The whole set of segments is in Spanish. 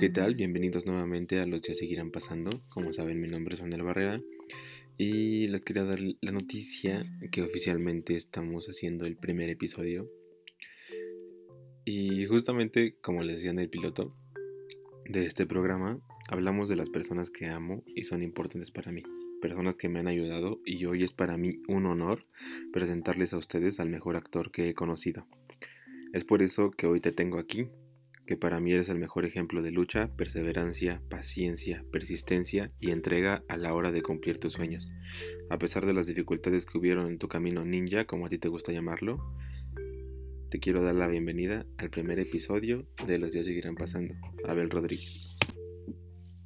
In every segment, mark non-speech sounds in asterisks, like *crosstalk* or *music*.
¿qué tal? Bienvenidos nuevamente a Los días seguirán pasando. Como saben, mi nombre es Manuel Barrera y les quería dar la noticia que oficialmente estamos haciendo el primer episodio. Y justamente, como les decía en el piloto de este programa, hablamos de las personas que amo y son importantes para mí. Personas que me han ayudado y hoy es para mí un honor presentarles a ustedes al mejor actor que he conocido. Es por eso que hoy te tengo aquí que para mí eres el mejor ejemplo de lucha, perseverancia, paciencia, persistencia y entrega a la hora de cumplir tus sueños. A pesar de las dificultades que hubieron en tu camino ninja, como a ti te gusta llamarlo, te quiero dar la bienvenida al primer episodio de Los días seguirán pasando. Abel Rodríguez.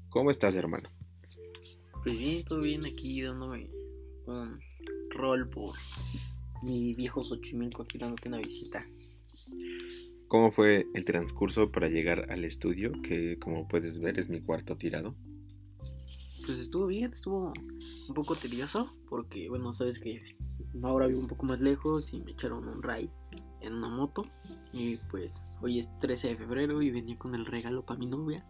¿Cómo estás, hermano? Pues bien, todo bien aquí dándome un rol por mi viejo Xochimilco aquí dándote una visita. ¿Cómo fue el transcurso para llegar al estudio? Que como puedes ver es mi cuarto tirado. Pues estuvo bien, estuvo un poco tedioso porque, bueno, sabes que ahora vivo un poco más lejos y me echaron un ride en una moto. Y pues hoy es 13 de febrero y venía con el regalo para mi novia.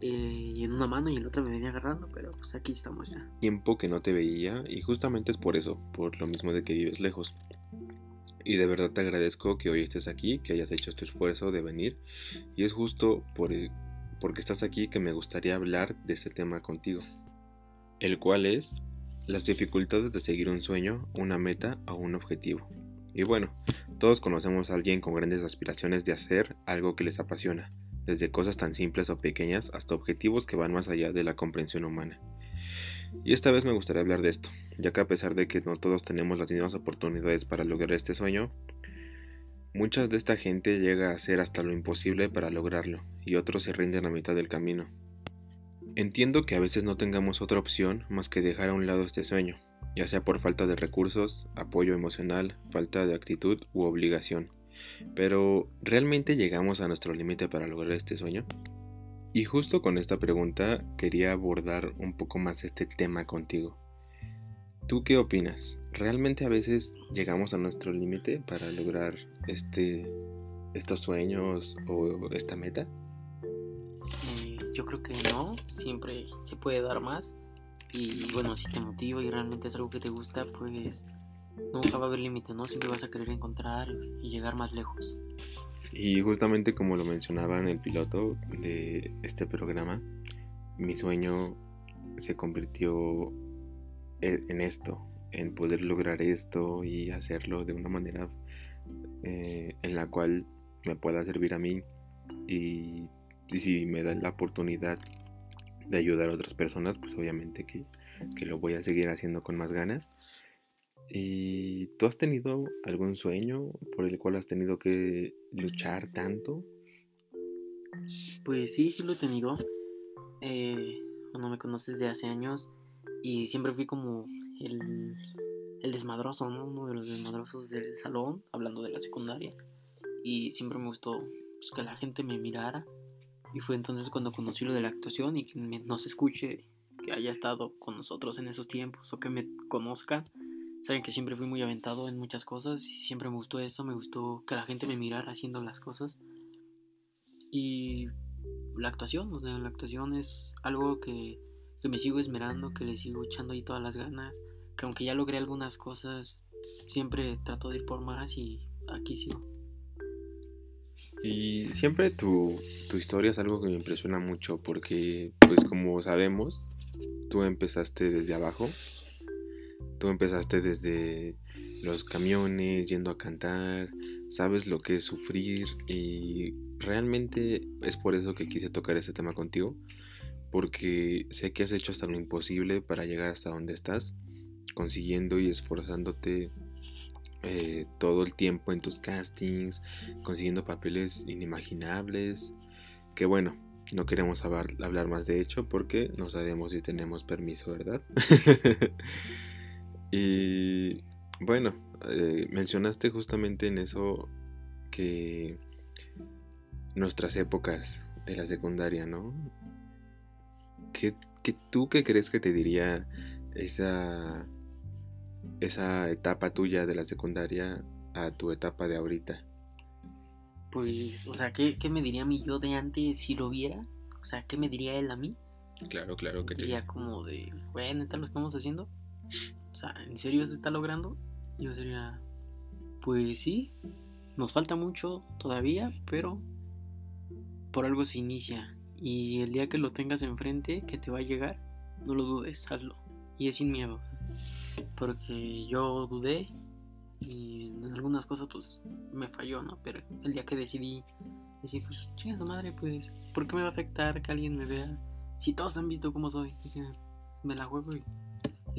Eh, y en una mano y en la otra me venía agarrando, pero pues aquí estamos ya. Tiempo que no te veía y justamente es por eso, por lo mismo de que vives lejos. Y de verdad te agradezco que hoy estés aquí, que hayas hecho este esfuerzo de venir. Y es justo por, porque estás aquí que me gustaría hablar de este tema contigo. El cual es las dificultades de seguir un sueño, una meta o un objetivo. Y bueno, todos conocemos a alguien con grandes aspiraciones de hacer algo que les apasiona, desde cosas tan simples o pequeñas hasta objetivos que van más allá de la comprensión humana. Y esta vez me gustaría hablar de esto, ya que a pesar de que no todos tenemos las mismas oportunidades para lograr este sueño, muchas de esta gente llega a hacer hasta lo imposible para lograrlo, y otros se rinden a mitad del camino. Entiendo que a veces no tengamos otra opción más que dejar a un lado este sueño, ya sea por falta de recursos, apoyo emocional, falta de actitud u obligación. Pero, ¿realmente llegamos a nuestro límite para lograr este sueño? Y justo con esta pregunta quería abordar un poco más este tema contigo. ¿Tú qué opinas? ¿Realmente a veces llegamos a nuestro límite para lograr este, estos sueños o esta meta? Eh, yo creo que no, siempre se puede dar más. Y bueno, si te motiva y realmente es algo que te gusta, pues nunca va a haber límite, ¿no? Siempre vas a querer encontrar y llegar más lejos. Y justamente como lo mencionaba en el piloto de este programa, mi sueño se convirtió e-, en esto, en poder lograr esto y hacerlo de una manera eh, en la cual me pueda servir a mí y, si me dan la oportunidad de ayudar a otras personas, pues obviamente que lo voy a seguir haciendo con más ganas. ¿Y tú has tenido algún sueño por el cual has tenido que luchar tanto? Pues sí, sí lo he tenido. Eh, me conoces de hace años y siempre fui como el, el desmadroso, ¿no? Uno de los desmadrosos del salón, hablando de la secundaria. Y siempre me gustó pues, que la gente me mirara. Y fue entonces cuando conocí lo de la actuación y que nos escuche, que haya estado con nosotros en esos tiempos o que me conozcan Saben que siempre fui muy aventado en muchas cosas y siempre me gustó eso, me gustó que la gente me mirara haciendo las cosas. Y la actuación, o sea, la actuación es algo que, que me sigo esmerando, que le sigo echando ahí todas las ganas, que aunque ya logré algunas cosas, siempre trato de ir por más y aquí sigo. Y siempre tu, tu historia es algo que me impresiona mucho porque, pues como sabemos, tú empezaste desde abajo Tú empezaste desde los camiones, yendo a cantar, sabes lo que es sufrir y realmente es por eso que quise tocar este tema contigo, porque sé que has hecho hasta lo imposible para llegar hasta donde estás, consiguiendo y esforzándote eh, todo el tiempo en tus castings, consiguiendo papeles inimaginables, que bueno, no queremos hablar, hablar más de hecho porque no sabemos si tenemos permiso, ¿verdad? *laughs* Y bueno, eh, mencionaste justamente en eso que nuestras épocas de la secundaria, ¿no? ¿Qué, tú qué crees que te diría esa, esa etapa tuya de la secundaria a tu etapa de ahorita? Pues, o sea, ¿qué, ¿qué, me diría mi yo de antes si lo viera? o sea, ¿qué me diría él a mí? Claro, claro que Diría como de, güey, neta lo estamos haciendo. O sea, ¿en serio se está logrando? Yo sería, pues sí, nos falta mucho todavía, pero por algo se inicia. Y el día que lo tengas enfrente, que te va a llegar, no lo dudes, hazlo. Y es sin miedo. Porque yo dudé y en algunas cosas pues me falló, ¿no? Pero el día que decidí decir, pues chinga madre, pues, ¿por qué me va a afectar que alguien me vea? Si todos han visto cómo soy, dije, me la juego y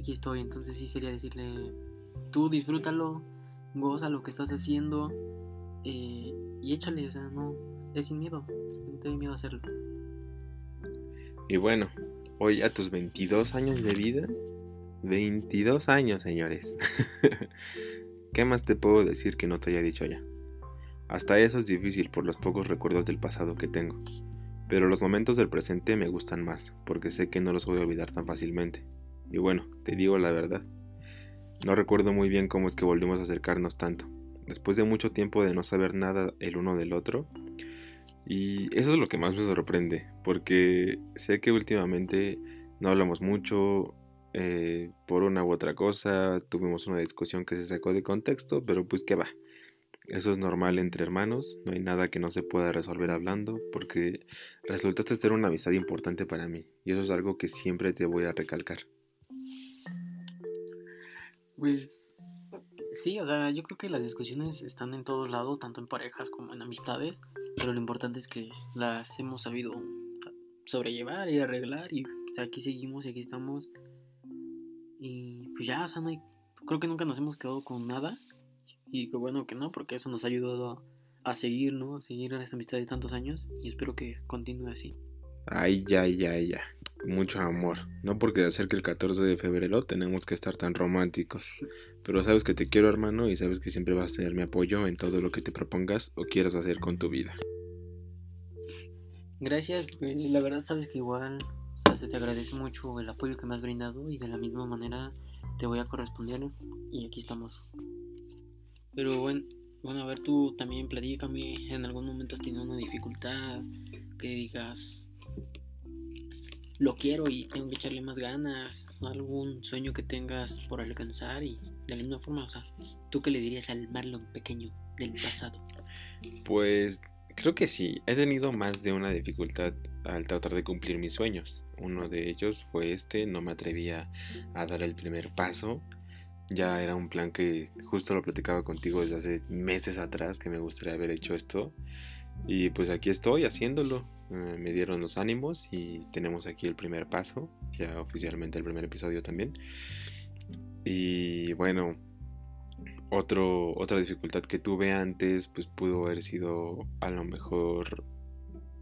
aquí estoy. Entonces sí sería decirle, tú disfrútalo, goza lo que estás haciendo eh, y échale, o sea, no, es sin miedo, no te miedo a hacerlo. Y bueno, hoy a tus 22 años de vida, 22 años, señores. *laughs* ¿Qué más te puedo decir que no te haya dicho ya? Hasta eso es difícil por los pocos recuerdos del pasado que tengo. Pero los momentos del presente me gustan más, porque sé que no los voy a olvidar tan fácilmente. Y bueno, te digo la verdad. No recuerdo muy bien cómo es que volvimos a acercarnos tanto. Después de mucho tiempo de no saber nada el uno del otro. Y eso es lo que más me sorprende, porque sé que últimamente no hablamos mucho, eh, por una u otra cosa, tuvimos una discusión que se sacó de contexto, pero pues que va. Eso es normal entre hermanos, no hay nada que no se pueda resolver hablando, porque resultaste ser una amistad importante para mí, y eso es algo que siempre te voy a recalcar. Pues sí, o sea, yo creo que las discusiones están en todos lados, tanto en parejas como en amistades, pero lo importante es que las hemos sabido sobrellevar y arreglar, y aquí seguimos y aquí estamos y pues ya, o sea, no hay, creo que nunca nos hemos quedado con nada. Y qué bueno que no, porque eso nos ha ayudado a, seguir, ¿no? A seguir en esta amistad de tantos años. Y espero que continúe así. Ay, ya, ya, ya. Mucho amor. No porque acerque el 14 de febrero tenemos que estar tan románticos. Pero sabes que te quiero, hermano, y sabes que siempre vas a tener mi apoyo en todo lo que te propongas o quieras hacer con tu vida. Gracias, pues la verdad sabes que igual te agradece mucho el apoyo que me has brindado y de la misma manera te voy a corresponder y aquí estamos. Pero bueno, bueno, a ver, tú también platícame, en algún momento has tenido una dificultad, que digas, lo quiero y tengo que echarle más ganas, algún sueño que tengas por alcanzar y de la misma forma, o sea, ¿tú qué le dirías al Marlon pequeño del pasado? Pues creo que sí, he tenido más de una dificultad al tratar de cumplir mis sueños. Uno de ellos fue este, no me atrevía a dar el primer paso. Ya era un plan que justo lo platicaba contigo desde hace meses atrás que me gustaría haber hecho esto. Y pues aquí estoy haciéndolo. Eh, me dieron los ánimos y tenemos aquí el primer paso, ya oficialmente el primer episodio también. Y bueno, otro, otra dificultad que tuve antes, pues pudo haber sido a lo mejor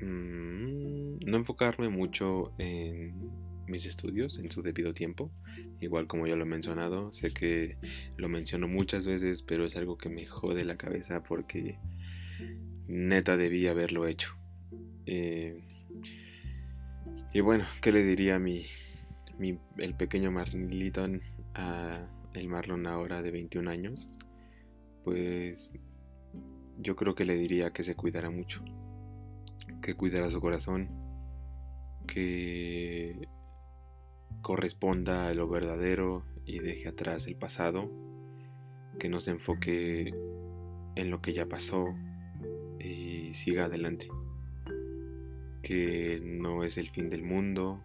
Mm, no enfocarme mucho en mis estudios en su debido tiempo. Igual como ya lo he mencionado, sé que lo menciono muchas veces, pero es algo que me jode la cabeza porque neta debía haberlo hecho. Eh, y bueno, ¿qué le diría a mi, el pequeño Marlon a el Marlon ahora de 21 años? Pues yo creo que le diría que se cuidara mucho que cuidara su corazón, que corresponda a lo verdadero y deje atrás el pasado, que no se enfoque en lo que ya pasó y siga adelante, que no es el fin del mundo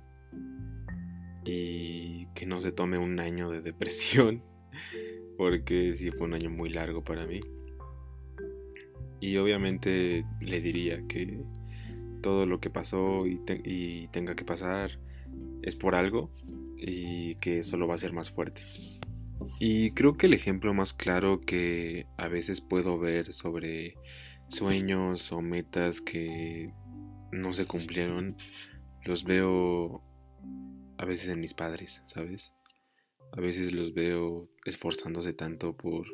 y que no se tome un año de depresión, *laughs* porque sí fue un año muy largo para mí. Y obviamente le diría que todo lo que pasó y, tenga que pasar es por algo y que solo va a ser más fuerte. Y creo que el ejemplo más claro que a veces puedo ver sobre sueños o metas que no se cumplieron, los veo a veces en mis padres, ¿sabes? A veces los veo esforzándose tanto por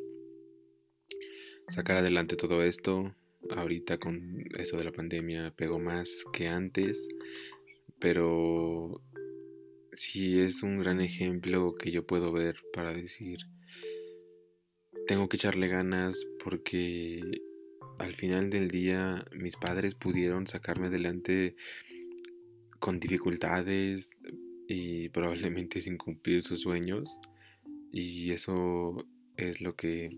sacar adelante todo esto, ahorita con eso de la pandemia pegó más que antes, pero sí es un gran ejemplo que yo puedo ver para decir, tengo que echarle ganas porque al final del día mis padres pudieron sacarme adelante con dificultades y probablemente sin cumplir sus sueños y eso es lo que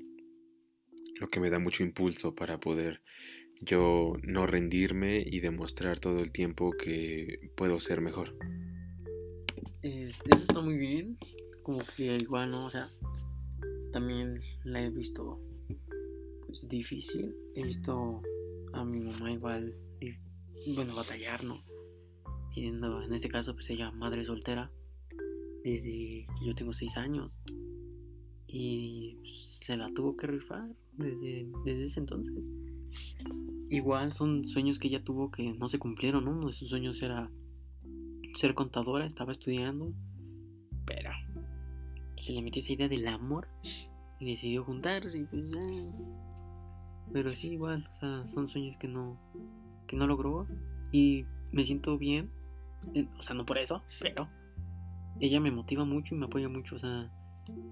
lo que me da mucho impulso para poder yo no rendirme y demostrar todo el tiempo que puedo ser mejor. eso está muy bien, como que igual no, o sea, también la he visto pues difícil, he visto a mi mamá igual, bueno, batallar, ¿no? Siendo en este caso pues ella madre soltera desde que yo tengo seis años y se la tuvo que rifar desde, desde ese entonces. Igual son sueños que ella tuvo que no se cumplieron, ¿no? Uno de sus sueños era ser contadora, estaba estudiando, pero se le metió esa idea del amor y decidió juntarse y pues Pero sí, igual, o sea, son sueños que no, que no logró y me siento bien, eh, o sea, no por eso, pero ella me motiva mucho y me apoya mucho, o sea,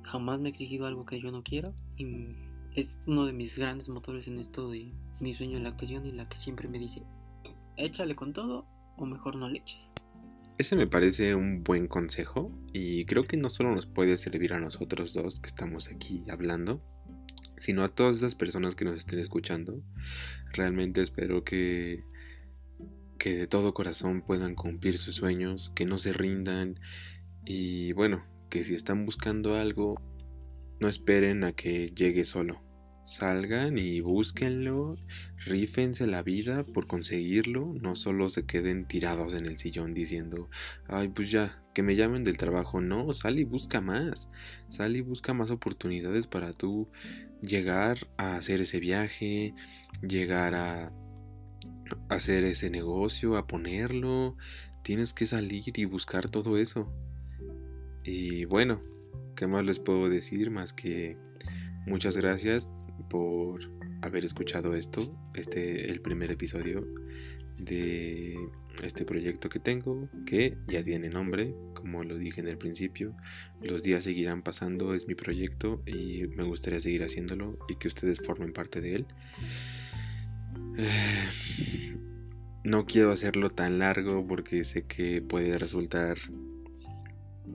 jamás me ha exigido algo que yo no quiero y es uno de mis grandes motores en esto de mi sueño en la actuación y la que siempre me dice, échale con todo o mejor no le eches. Ese me parece un buen consejo y creo que no solo nos puede servir a nosotros dos que estamos aquí hablando, sino a todas esas personas que nos estén escuchando. Realmente espero que que de todo corazón puedan cumplir sus sueños, que no se rindan y bueno, que si están buscando algo, no esperen a que llegue solo. Salgan y búsquenlo, rífense la vida por conseguirlo, no solo se queden tirados en el sillón diciendo, ay, pues ya, que me llamen del trabajo, no, sal y busca más, sal y busca más oportunidades para tú llegar a hacer ese viaje, llegar a hacer ese negocio, a ponerlo, tienes que salir y buscar todo eso. Y bueno, ¿qué más les puedo decir más que muchas gracias por haber escuchado esto, este el primer episodio de este proyecto que tengo, que ya tiene nombre, como lo dije en el principio. Los días seguirán pasando, es mi proyecto y me gustaría seguir haciéndolo y que ustedes formen parte de él. *sighs* No quiero hacerlo tan largo porque sé que puede resultar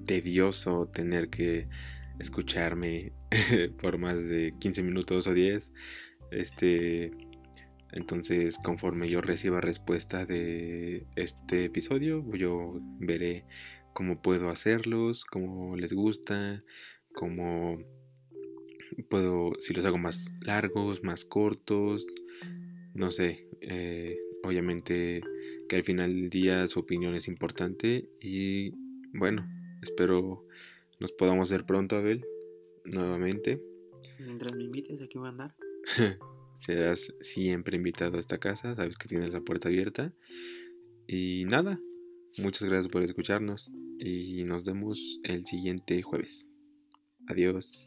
tedioso tener que escucharme *laughs* por más de 15 minutos o 10. Este, entonces, conforme yo reciba respuesta de este episodio, yo veré cómo puedo hacerlos, cómo les gusta, cómo puedo, si los hago más largos, más cortos, no sé. Eh, obviamente que al final del día su opinión es importante y bueno, Espero nos podamos ver pronto, Abel, nuevamente. Mientras me invites, aquí voy a andar. *laughs* Serás siempre invitado a esta casa, sabes que tienes la puerta abierta. Y nada, muchas gracias por escucharnos y nos vemos el siguiente jueves. Adiós.